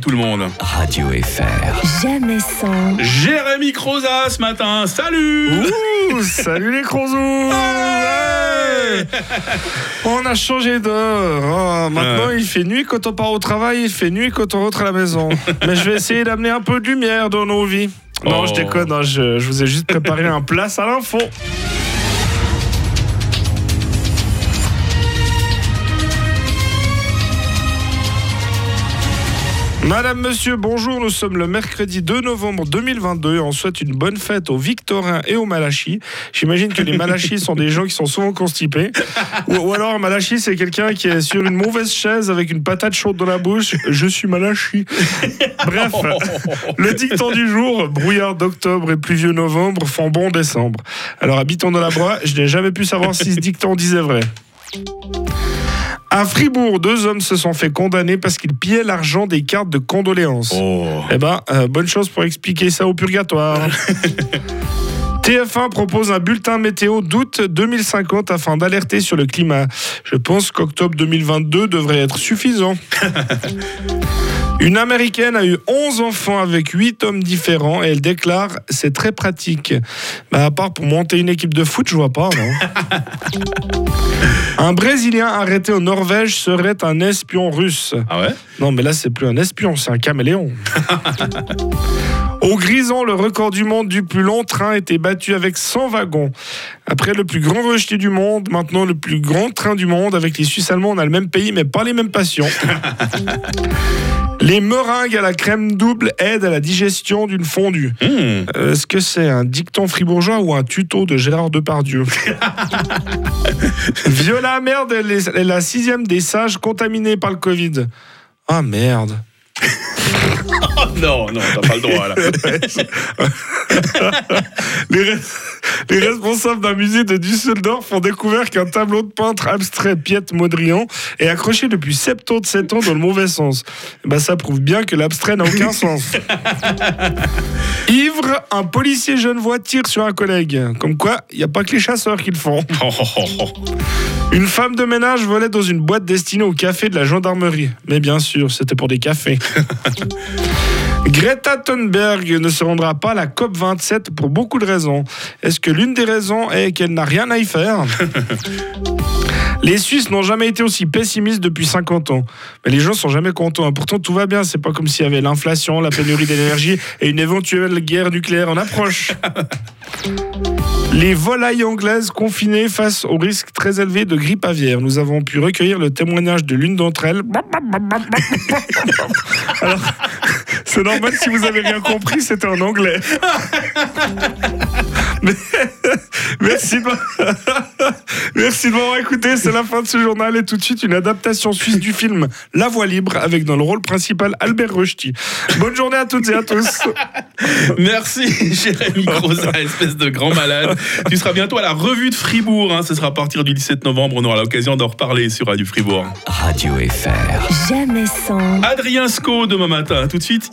tout le monde. Radio FR. Jamais sans. Jérémy Croza ce matin, salut Ouh, salut les crozous Ouais On a changé d'heure. Oh, maintenant, il fait nuit quand on part au travail, il fait nuit quand on rentre à la maison. Mais je vais essayer d'amener un peu de lumière dans nos vies. Non, Oh. je déconne, hein, je, je vous ai juste préparé un place à l'info. Madame, monsieur, bonjour. Nous sommes le mercredi 2 novembre 2022 et on souhaite une bonne fête aux Victorins et aux Malachis. J'imagine que les Malachis sont des gens qui sont souvent constipés. Ou, ou alors, Malachi, c'est quelqu'un qui est sur une mauvaise chaise avec une patate chaude dans la bouche. Je suis Malachi. Bref, le dicton du jour brouillard d'octobre et pluvieux novembre font bon décembre. Alors, habitant dans la Broye, je n'ai jamais pu savoir si ce dicton disait vrai. À Fribourg, deux hommes se sont fait condamner parce qu'ils pillaient l'argent des cartes de condoléances. Oh. Eh ben, euh, bonne chose pour expliquer ça au purgatoire. TF1 propose un bulletin météo d'août 2050 afin d'alerter sur le climat. Je pense qu'octobre 2022 devrait être suffisant. Une américaine a eu 11 enfants avec 8 hommes différents et elle déclare c'est très pratique. Bah, à part pour monter une équipe de foot, je vois pas. non. Un Brésilien arrêté en Norvège serait un espion russe. Ah ouais? Non, mais là, c'est plus un espion, c'est un caméléon. Au Grison, le record du monde du plus long train était battu avec 100 wagons. Après le plus grand rejeté du monde, maintenant le plus grand train du monde. Avec les Suisses allemands, on a le même pays, mais pas les mêmes passions. Les meringues à la crème double aident à la digestion d'une fondue. Hmm. Euh, Est-ce que c'est un dicton fribourgeois ou un tuto de Gérard Depardieu? Viola merde elle est la sixième des sages contaminés par le Covid. Ah merde. Oh non, non, t'as pas le droit là. Les, les responsables d'un musée de Düsseldorf ont découvert qu'un tableau de peintre abstrait Piet Mondrian est accroché depuis 77 ans dans le mauvais sens. Ben, ça prouve bien que l'abstrait n'a aucun sens. Ivre, un policier genevois tire sur un collègue. Comme quoi, il n'y a pas que les chasseurs qui le font. Une femme de ménage volait dans une boîte destinée au café de la gendarmerie. Mais bien sûr, c'était pour des cafés. Greta Thunberg ne se rendra pas à la COP27 pour beaucoup de raisons. Est-ce que l'une des raisons est qu'elle n'a rien à y faire Les Suisses n'ont jamais été aussi pessimistes depuis 50 ans. Mais les gens sont jamais contents. Pourtant, tout va bien. C'est pas comme s'il y avait l'inflation, la pénurie d'énergie et une éventuelle guerre nucléaire en approche. Les volailles anglaises confinées face au risque très élevé de grippe aviaire. Nous avons pu recueillir le témoignage de l'une d'entre elles. Alors, c'est normal si vous avez rien compris, c'était en anglais. Mais- merci. merci de m'avoir écouté. C'est la fin de ce journal et tout de suite une adaptation suisse du film La Voix libre avec dans le rôle principal Albert Rochety. Bonne journée à toutes et à tous. Merci Jérémy Croza, espèce de grand malade. Tu seras bientôt à la revue de Fribourg. hein. Ce sera à partir du 17 novembre. On aura l'occasion d'en reparler sur Radio Fribourg. Radio FR. Jamais sans. Adrien Sco demain matin. Tout de suite,